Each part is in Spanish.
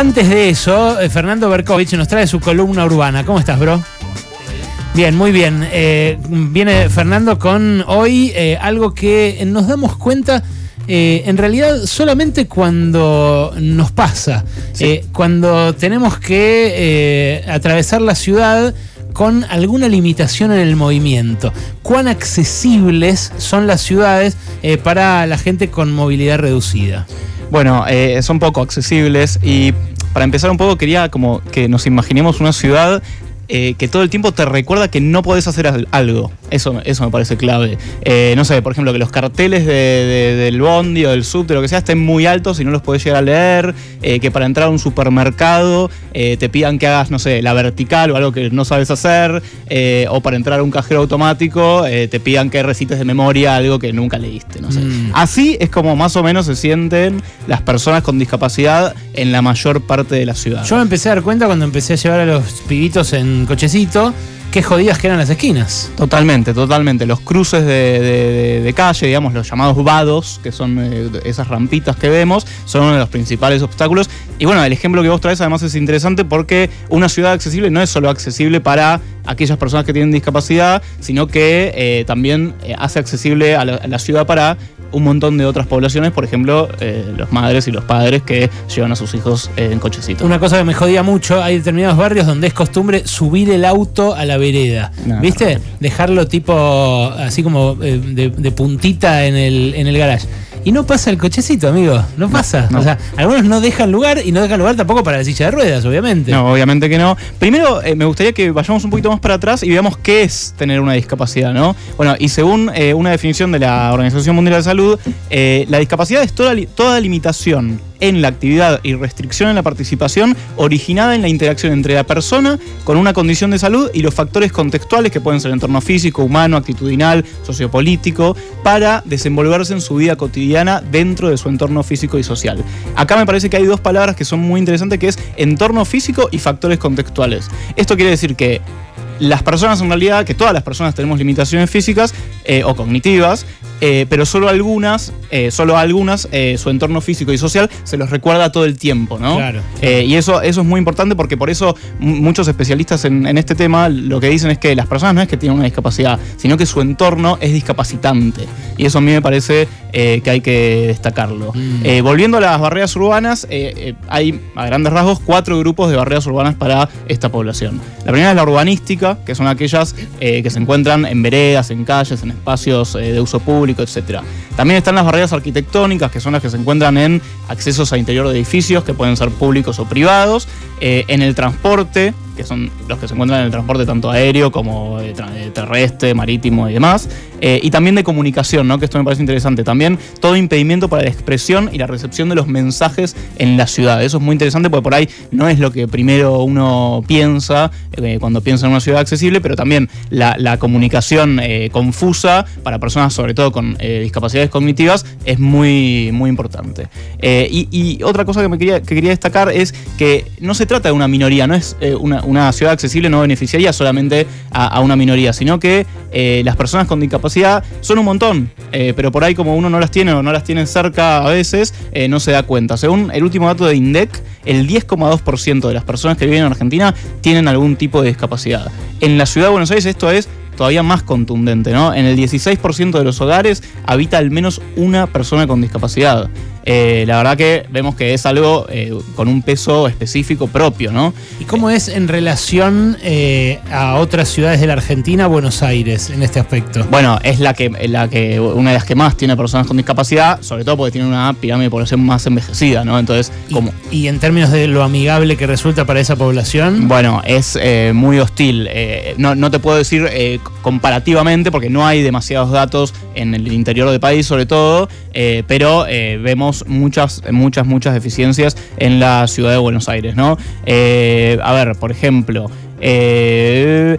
Antes de eso, eh, Fernando Berkovich nos trae su columna urbana. ¿Cómo estás, bro? Bien, muy bien. Eh, viene Fernando con hoy eh, algo que nos damos cuenta en realidad solamente cuando nos pasa, cuando tenemos que atravesar la ciudad con alguna limitación en el movimiento. ¿Cuán accesibles son las ciudades para la gente con movilidad reducida? Bueno, eh, son poco accesibles y para empezar un poco quería como que nos imaginemos una ciudad eh, que todo el tiempo te recuerda que no podés hacer algo. Eso, eso me parece clave. Eh, no sé, por ejemplo, que los carteles del bondi o del sub, de lo que sea, estén muy altos y no los podés llegar a leer. Eh, que para entrar a un supermercado te pidan que hagas, no sé, la vertical o algo que no sabes hacer. o para entrar a un cajero automático te pidan que recites de memoria algo que nunca leíste. No sé. Mm. Así es como más o menos se sienten las personas con discapacidad en la mayor parte de la ciudad. Yo me empecé a dar cuenta cuando empecé a llevar a los pibitos en cochecito, qué jodidas que eran las esquinas. Totalmente, totalmente. Los cruces de, calle, digamos, los llamados vados, que son eh, esas rampitas que vemos, son uno de los principales obstáculos. Y bueno, el ejemplo que vos traes además es interesante porque una ciudad accesible no es solo accesible para aquellas personas que tienen discapacidad, sino que eh, también eh, hace accesible a la ciudad para un montón de otras poblaciones, por ejemplo, eh, los madres y los padres que llevan a sus hijos en cochecito. Una cosa que me jodía mucho, hay determinados barrios donde es costumbre subir el auto a la vereda. ¿Viste? Dejarlo tipo así como eh, de, puntita en el, en el garage. Y no pasa el cochecito, amigo. No pasa. O sea, algunos no dejan lugar y no dejan lugar tampoco para la silla de ruedas, obviamente. No, obviamente que no. Primero, eh, me gustaría que vayamos un poquito más para atrás y veamos qué es tener una discapacidad, ¿no? Bueno, y según eh, una definición de la Organización Mundial de Salud, eh, la discapacidad es toda, toda limitación en la actividad y restricción en la participación originada en la interacción entre la persona con una condición de salud y los factores contextuales que pueden ser entorno físico, humano, actitudinal, sociopolítico, para desenvolverse en su vida cotidiana dentro de su entorno físico y social. Acá me parece que hay dos palabras que son muy interesantes, que es entorno físico y factores contextuales. Esto quiere decir que las personas en realidad, que todas las personas tenemos limitaciones físicas eh, o cognitivas, eh, pero solo algunas, eh, solo algunas, su entorno físico y social se los recuerda todo el tiempo, ¿no? Claro. y eso, eso es muy importante porque por eso muchos especialistas en, este tema lo que dicen es que las personas no es que tienen una discapacidad, sino que su entorno es discapacitante. Y eso a mí me parece que hay que destacarlo. Mm. volviendo a las barreras urbanas, hay a grandes rasgos cuatro grupos de barreras urbanas para esta población. La primera es la urbanística, que son aquellas que se encuentran en veredas, en calles, en espacios de uso público etc. También están las barreras arquitectónicas, que son las que se encuentran en accesos a interior de edificios, que pueden ser públicos o privados, eh, en el transporte, que son los que se encuentran en el transporte tanto aéreo como eh, eh, terrestre, marítimo y demás, y también de comunicación, ¿no? que esto me parece interesante. También todo impedimento para la expresión y la recepción de los mensajes en la ciudad. Eso es muy interesante porque por ahí no es lo que primero uno piensa cuando piensa en una ciudad accesible, pero también la, comunicación confusa para personas sobre todo con discapacidades cognitivas es muy, muy importante. Y, otra cosa que, me quería, que quería destacar es que no se trata de una minoría, no es eh, una, ciudad accesible, no beneficiaría solamente a, una minoría, sino que eh, las personas con discapacidad son un montón, eh, pero por ahí como uno no las tiene o no las tiene cerca a veces, no se da cuenta. Según el último dato de INDEC, el 10,2% de las personas que viven en Argentina tienen algún tipo de discapacidad. En la ciudad de Buenos Aires esto es todavía más contundente, ¿no? En el 16% de los hogares habita al menos una persona con discapacidad. Eh, la verdad que vemos que es algo eh, con un peso específico propio, ¿no? ¿Y cómo es en relación eh, a otras ciudades de la Argentina, Buenos Aires, en este aspecto? Bueno, es la que, la que, una de las que más tiene personas con discapacidad, sobre todo porque tiene una pirámide de población más envejecida, ¿no? Entonces, ¿Y, ¿Y en términos de lo amigable que resulta para esa población? Bueno, es muy hostil. No, no, te puedo decir comparativamente, porque no hay demasiados datos en el interior del país, sobre todo, pero vemos muchas, muchas, muchas deficiencias en la ciudad de Buenos Aires, ¿no? Eh, a ver, por ejemplo, eh,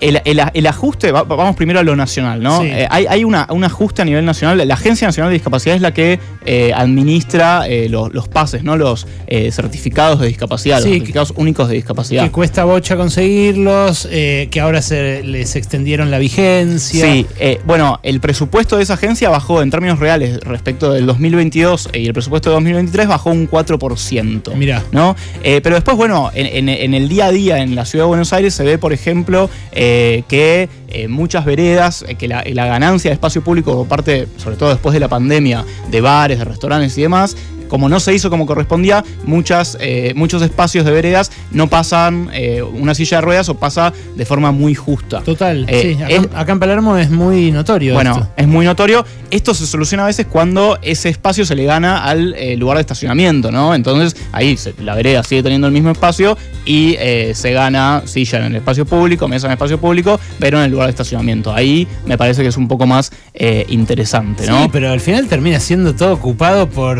el, ajuste, vamos primero a lo nacional, ¿no? Eh, hay, un ajuste a nivel nacional. La Agencia Nacional de Discapacidad es la que eh, administra eh, los, los pases, ¿no? Los eh, certificados de discapacidad, Sí, los que- certificados únicos de discapacidad. Que cuesta bocha conseguirlos, que ahora se les extendieron la vigencia. Sí, bueno, el presupuesto de esa agencia bajó en términos reales respecto del 2022 y el presupuesto de 2023 bajó un 4%. Mirá. ¿no? Pero después, bueno, en, en- en el día a día en la ciudad de Buenos Aires se ve, por ejemplo, que muchas veredas, que la, la ganancia de espacio público por parte, sobre todo después de la pandemia, de bares, de restaurantes y demás, como no se hizo como correspondía, muchas, eh, muchos espacios de veredas no pasan eh, una silla de ruedas o pasa de forma muy justa. Total, Eh, sí. Acá, es- acá en Palermo es muy notorio. Bueno, esto. es muy notorio. Esto se soluciona a veces cuando ese espacio se le gana al eh, lugar de estacionamiento, ¿no? Entonces ahí se- la vereda sigue teniendo el mismo espacio y eh, se gana silla en el espacio público, mesa en el espacio público, pero en el lugar de estacionamiento. Ahí me parece que es un poco más eh, interesante, ¿no? Sí, pero al final termina siendo todo ocupado por.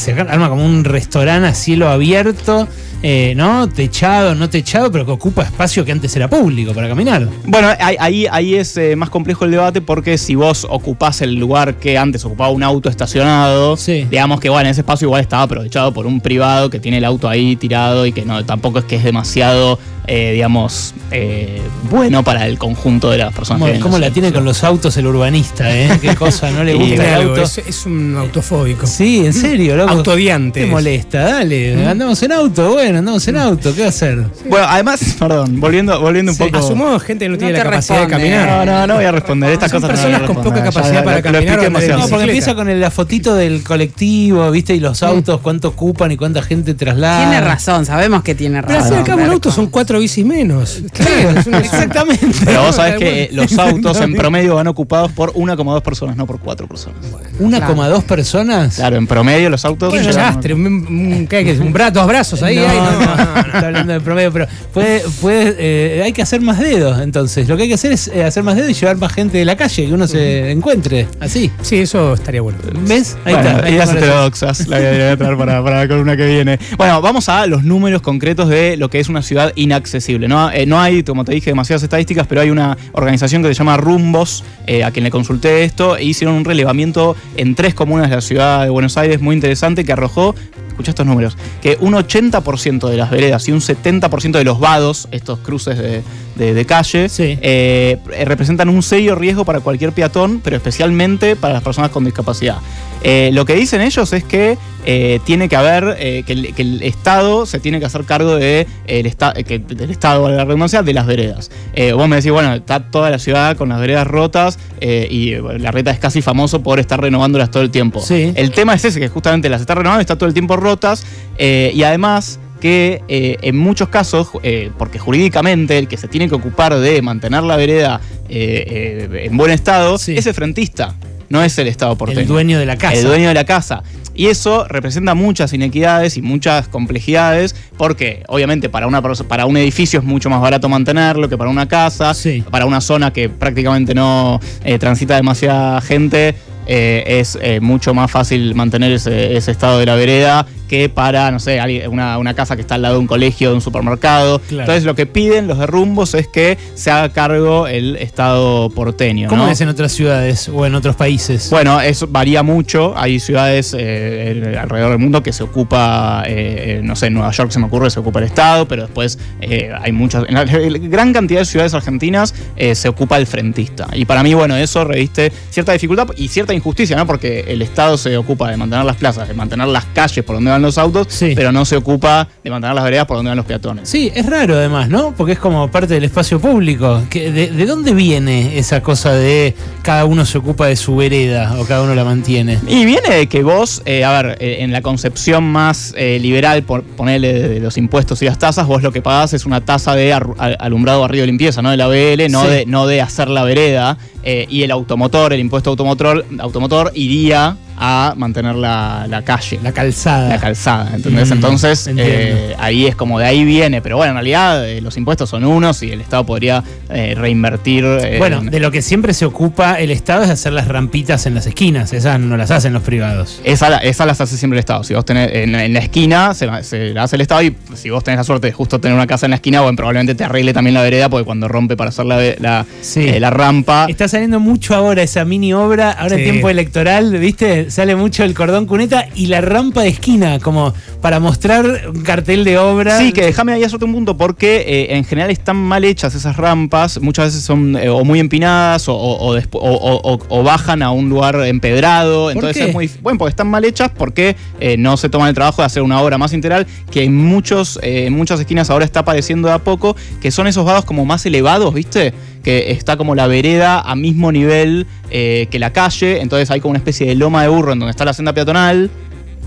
Se arma como un restaurante a cielo abierto, eh, ¿no? Techado, no techado, pero que ocupa espacio que antes era público para caminar. Bueno, ahí, ahí, ahí es eh, más complejo el debate porque si vos ocupás el lugar que antes ocupaba un auto estacionado, Sí. digamos que bueno, ese espacio igual estaba aprovechado por un privado que tiene el auto ahí tirado y que no tampoco es que es demasiado, eh, digamos, eh, bueno para el conjunto de las personas ¿Cómo, la tiene con los autos el urbanista, eh? Qué cosa, no le gusta el algo, auto. es, es un autofóbico. Sí, en serio, loco. Autodiante. ¿Qué es. molesta? Dale, andamos en auto, bueno, andamos en auto, ¿qué va a hacer? Bueno, además, perdón, volviendo, volviendo un Sí, poco. Asumo gente que no, No tiene te la capacidad responde. de caminar. No, no, no voy a responder estas Son cosas. no personas a con poca capacidad para lo caminar expliqué o andar en No, demasiado. porque bicicleta. empieza con el- la fotito del colectivo, ¿viste? Y los autos, cuánto ocupan y cuánta gente traslada. Tiene razón, sabemos que tiene Pero razón. al cabo, un auto son cuatro bicis menos. Claro, Exactamente. Pero vos sabés que eh, los autos en promedio van ocupados por 1,2 personas, no por 4 personas. ¿Una coma dos personas? Claro, en promedio los autos. Qué desastre, un, un- ¿qué hay que- un bra- dos brazos ahí. no, no. no, no, está hablando de promedio, pero puede, puede, eh, hay que hacer más dedos, entonces. Lo que hay que hacer es eh, hacer más dedos y llevar más gente de la calle, que uno se encuentre. Así. Sí, eso estaría bueno. ¿Ves? Ahí Bueno, está. ahí ideas heterodoxas, la voy a- traer para, para la columna que viene. Bueno, vamos a los números concretos de lo que es una ciudad inaccesible. No, Eh, no hay, como te dije, demasiadas estadísticas, pero hay una organización que se llama Rumbos, eh, a quien le consulté esto, e hicieron un relevamiento en tres comunas de la ciudad de Buenos Aires muy interesante que arrojó escucha estos números, que un 80% de las veredas y un 70% de los vados, estos cruces de, de- de calle, Sí. eh, representan un serio riesgo para cualquier peatón, pero especialmente para las personas con discapacidad. Eh, lo que dicen ellos es que eh, tiene que haber, eh, que, el, que el Estado se tiene que hacer cargo de, el esta- que- del Estado, de la redundancia, de las veredas. Vos me decís, bueno, está toda la ciudad con las veredas rotas y la reta es casi famoso por estar renovándolas todo el tiempo. Sí. El tema es ese, que justamente las está renovando, está todo el tiempo rotas y además que eh, en muchos casos, eh, porque jurídicamente el que se tiene que ocupar de mantener la vereda eh, en buen estado Sí. es el frentista, no es el Estado porteño. El dueño de la casa. El dueño de la casa. Y eso representa muchas inequidades y muchas complejidades, porque obviamente para, una, para un edificio es mucho más barato mantenerlo que para una casa, Sí. para una zona que prácticamente no transita demasiada gente. eh, es eh, mucho más fácil mantener ese, ese estado de la vereda que para, no sé, una, una casa que está al lado de un colegio, de un supermercado. Claro. Entonces lo que piden los derrumbos es que se haga cargo el estado porteño. ¿Cómo ¿no? es en otras ciudades o en otros países? Bueno, eso varía mucho. Hay ciudades eh, alrededor del mundo que se ocupa, eh, eh, no sé, en Nueva York se me ocurre, se ocupa el Estado, pero después eh, hay muchas, en la gran cantidad de ciudades argentinas se ocupa el frentista. Y para mí, bueno, eso reviste cierta dificultad y cierta injusticia, ¿no? Porque el Estado se ocupa de mantener las plazas, de mantener las calles por donde van los autos, Sí. pero no se ocupa de mantener las veredas por donde van los peatones. Sí, es raro además, ¿no? Porque es como parte del espacio público. De, de dónde viene esa cosa de cada uno se ocupa de su vereda o cada uno la mantiene? Y viene de que vos, eh, a ver, eh, en la concepción más eh, liberal, por ponerle de, de los impuestos y las tasas, vos lo que pagás es una tasa de alumbrado, barrido y limpieza, ¿no? De la BL, no, Sí. de, no de hacer la vereda. y el automotor, el impuesto automotor, automotor iría a mantener la, la calle. La calzada. La calzada, ¿entendés? Mm, Entonces, eh, ahí es como de ahí viene. Pero bueno, en realidad eh, los impuestos son unos y el Estado podría eh, reinvertir. bueno, en- de lo que siempre se ocupa el Estado es hacer las rampitas en las esquinas. Esas no las hacen los privados. Esa, esa las hace siempre el Estado. Si vos tenés en, en la esquina, se, la- se la hace el Estado y si vos tenés la suerte de justo tener una casa en la esquina, bueno, probablemente te arregle también la vereda porque cuando rompe para hacer la, la, Sí. la rampa. Está saliendo mucho ahora esa mini obra, ahora en Sí. tiempo electoral, ¿viste? Sale, mucho el cordón cuneta y la rampa de esquina, como para mostrar un cartel de obra. Sí, que déjame ahí hacerte un punto, porque eh, en general están mal hechas esas rampas, muchas veces son eh, o muy empinadas o, bajan a un lugar empedrado, entonces qué? es muy... Bueno, porque están mal hechas porque eh, no se toman el trabajo de hacer una obra más integral, que en, muchos, eh, muchas esquinas ahora está apareciendo de a poco, que son esos vados como más elevados, ¿viste? Que está como la vereda a mismo nivel eh, que la calle, entonces hay como una especie de loma de burro en donde está la senda peatonal,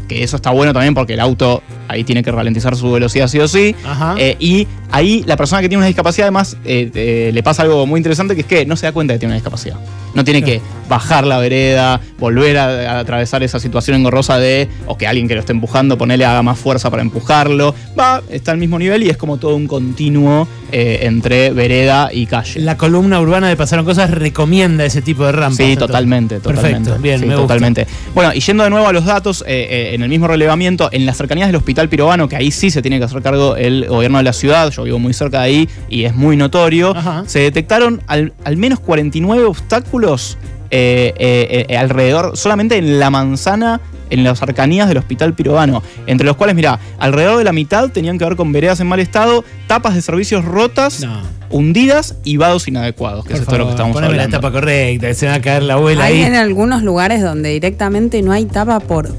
que eso está bueno también porque el auto ahí tiene que ralentizar su velocidad sí o sí. Eh, y ahí la persona que tiene una discapacidad además eh, eh, le pasa algo muy interesante que es que no se da cuenta de que tiene una discapacidad. No tiene que bajar la vereda, volver a, a atravesar esa situación engorrosa de o que alguien que lo esté empujando, ponerle haga más fuerza para empujarlo. Va, está al mismo nivel y es como todo un continuo eh, entre vereda y calle. La columna urbana de Pasaron Cosas recomienda ese tipo de rampas. Sí, entonces. totalmente, totalmente. Perfecto, bien, Sí, me gusta. totalmente. Bueno, y yendo de nuevo a los datos, eh, eh, en el mismo relevamiento, en las cercanías del Hospital Pirobano, que ahí sí se tiene que hacer cargo el gobierno de la ciudad, yo vivo muy cerca de ahí y es muy notorio, Ajá. se detectaron al, al menos 49 obstáculos eh, eh, eh, alrededor, solamente en la manzana, en las cercanías del Hospital Pirobano, entre los cuales, mira, alrededor de la mitad tenían que ver con veredas en mal estado, tapas de servicios rotas, No. hundidas y vados inadecuados, que Por es esto de lo que estamos hablando. la tapa correcta, se va a caer la abuela Hay ahí. en algunos lugares donde directamente no hay tapa por,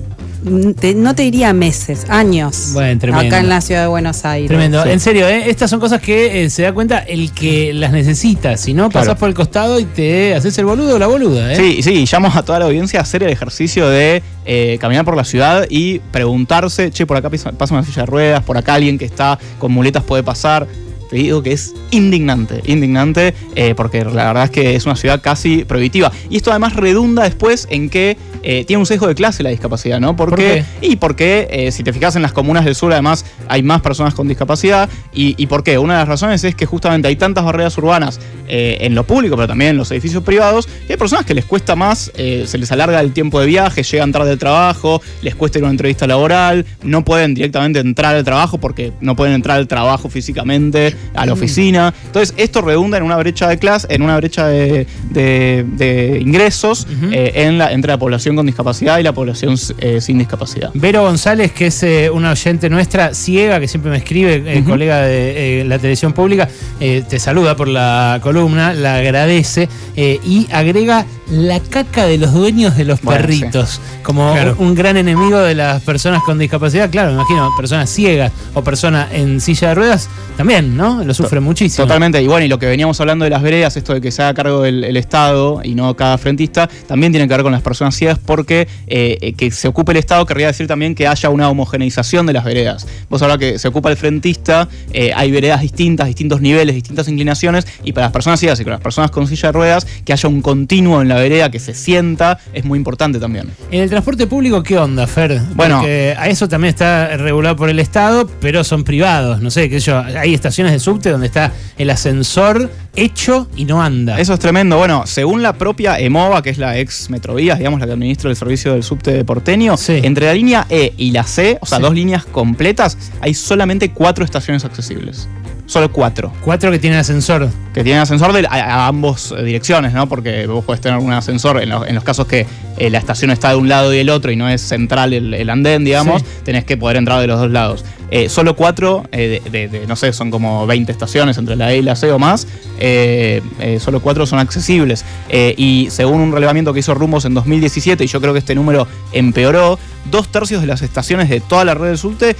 te- no te diría meses, años. Bueno, tremendo. Acá en la ciudad de Buenos Aires. Tremendo. Sí. En serio, ¿eh? estas son cosas que eh, se da cuenta el que las necesita. Si no, pasás Claro. por el costado y te haces el boludo o la boluda. ¿eh? Sí, sí, llamo a toda la audiencia a hacer el ejercicio de eh, caminar por la ciudad y preguntarse, che, por acá pasa pasa una silla de ruedas, por acá alguien que está con muletas puede pasar. Te digo que es indignante, indignante, eh, porque la verdad es que es una ciudad casi prohibitiva. Y esto además redunda después en que eh, tiene un sesgo de clase la discapacidad, ¿no? Porque, Y porque, eh, si te fijas en las comunas del sur, además hay más personas con discapacidad. ¿Y, y por qué? Una de las razones es que justamente hay tantas barreras urbanas eh, en lo público, pero también en los edificios privados, que hay personas que les cuesta más, se les alarga el tiempo de viaje, llegan tarde al trabajo, les cuesta ir a una entrevista laboral, no pueden directamente entrar al trabajo porque no pueden entrar al trabajo físicamente, a la oficina. Entonces, esto redunda en una brecha de clase, en una brecha de, de- de ingresos en la, entre la población con discapacidad y la población eh, sin discapacidad. Vero González, que es eh, una oyente nuestra, ciega, que siempre me escribe, eh, colega de la televisión pública, te saluda por la columna, la agradece y agrega la caca de los dueños de los Bueno, perritos como Claro. un, un gran enemigo de las personas con discapacidad. Claro, me imagino, personas ciegas o personas en silla de ruedas también, ¿no? Lo sufren muchísimo. Totalmente, y bueno, y lo que veníamos hablando de las veredas, esto de que se haga cargo el, el Estado y no cada frentista, también tiene que ver con las personas ciegas porque eh, que se ocupe el Estado querría decir también que haya una homogeneización de las veredas. Vos ahora que se ocupa el frentista, eh, hay veredas distintas, distintos niveles, distintas inclinaciones, y para las personas ciegas y para las personas con silla de ruedas, que haya un continuo en la vereda, que se sienta, es muy importante también. En el transporte público, ¿qué onda, Fer? Bueno. Porque a eso también está regulado por el Estado, pero son privados. No sé, qué sé yo. Hay estaciones de subte donde está el ascensor hecho y no anda. Eso es tremendo. Bueno, según la propia EMOVA, que es la ex Metrovías, digamos, la que administra el servicio del subte porteño, Sí. entre la línea E y la C, o sea, Sí. dos líneas completas, hay solamente cuatro estaciones accesibles. Solo cuatro. Cuatro que tienen ascensor. Que tienen ascensor de, a, a ambos direcciones, ¿no? Porque vos podés tener un ascensor en, los- en los casos que eh, la estación está de un lado y del otro y no es central el, el andén, digamos, Sí. tenés que poder entrar de los dos lados. Eh, solo cuatro, eh, de, no sé, son como 20 estaciones entre la E y la C o más, eh, solo cuatro son accesibles. Y según un relevamiento que hizo Rumbos en 2017, y yo creo que este número empeoró, dos tercios de las estaciones de toda la red del subte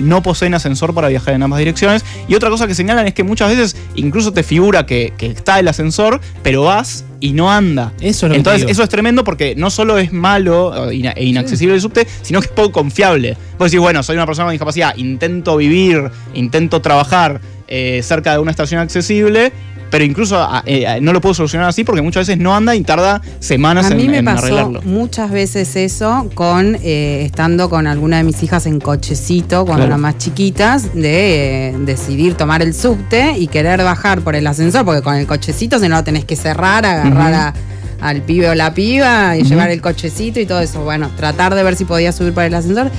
no poseen ascensor para viajar en ambas direcciones. Y otra cosa que señalan es que muchas veces incluso te figura que está el ascensor, pero vas y no anda. Eso es lo Entonces, eso es tremendo porque no solo es malo e inaccesible el subte, sino que es poco confiable. Vos decís, bueno, soy una persona con discapacidad, intento vivir, intento trabajar eh, cerca de una estación accesible, pero incluso ah, eh, no lo puedo solucionar así porque muchas veces no anda y tarda semanas A mí en, me en pasó arreglarlo. muchas veces eso con eh, estando con alguna de mis hijas en cochecito cuando Claro. eran más chiquitas de eh, decidir tomar el subte y querer bajar por el ascensor porque con el cochecito si no lo tenés que cerrar, agarrar a- al pibe o la piba y llevar el cochecito y todo eso. Bueno, tratar de ver si podía subir por el ascensor.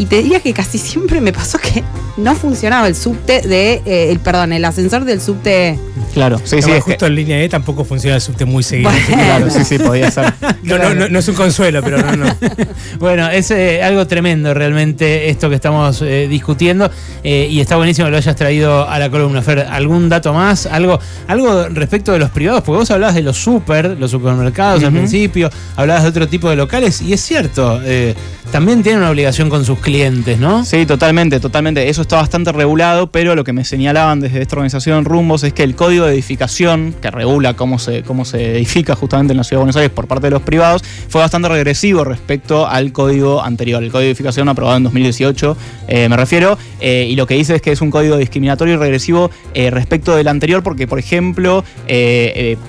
Y te diría que casi siempre me pasó que no funcionaba el subte de, eh, el perdón, el ascensor del subte. Claro, sí, No, sí. que- justo en línea E tampoco funciona el subte muy seguido. Bueno. claro, sí, sí, podía ser. No, no, no, no es un consuelo, pero no, no. Bueno, es eh, algo tremendo realmente esto que estamos eh, discutiendo eh, y está buenísimo que lo hayas traído a la columna. Fer, ¿algún dato más? ¿Algo, algo respecto de los privados? Porque vos hablabas de los super, los supermercados al principio, hablabas de otro tipo de locales y es cierto, eh, también tienen una obligación con sus clientes, ¿no? Sí, totalmente, totalmente. Eso está bastante regulado, pero lo que me señalaban desde esta organización Rumbos es que el código de edificación, que regula cómo se, cómo se edifica justamente en la ciudad de Buenos Aires por parte de los privados, fue bastante regresivo respecto al código anterior, el código de edificación aprobado en 2018, eh, me refiero, eh, y lo que dice es que es un código discriminatorio y regresivo eh, respecto del anterior, porque, por ejemplo,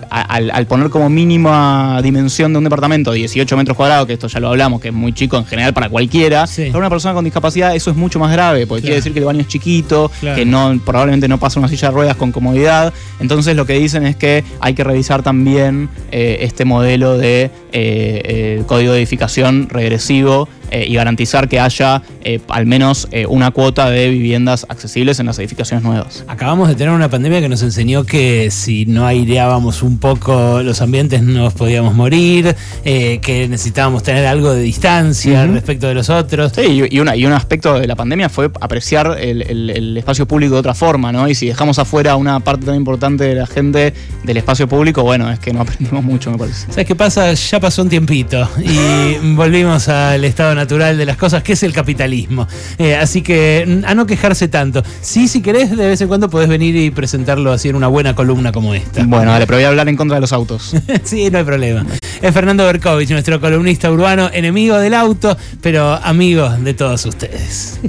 al, al poner como mínima dimensión de un departamento 18 metros cuadrados, que esto ya lo hablamos, que es muy chico en general para cualquiera, Sí. para una persona con discapacidad eso es mucho más grave, porque quiere decir que el baño es chiquito, Claro. que no probablemente no pasa una silla de ruedas con comodidad. Entonces lo que dicen es que hay que revisar también eh, este modelo de eh, eh, código de edificación regresivo eh, y garantizar que haya eh, al menos eh, una cuota de viviendas accesibles en las edificaciones nuevas. Acabamos de tener una pandemia que nos enseñó que si no aireábamos un poco los ambientes nos podíamos morir, que necesitábamos tener algo de distancia respecto de los otros. Sí, y, y una, y un aspecto de la pandemia fue apreciar el, el- el espacio público de otra forma, ¿no? Y si dejamos afuera una parte tan importante de la gente del espacio público, bueno, es que no aprendimos mucho, me parece. ¿Sabes qué pasa? Ya pasó un tiempito y volvimos al estado natural de las cosas, que es el capitalismo. Eh, así que mm, a no quejarse tanto. Sí, si querés, de vez en cuando podés venir y presentarlo así en una buena columna como esta. Bueno, dale, pero voy a hablar en contra de los autos. sí, no hay problema. Es Fernando Berkovich, nuestro columnista urbano, enemigo del auto, pero amigo de todos ustedes.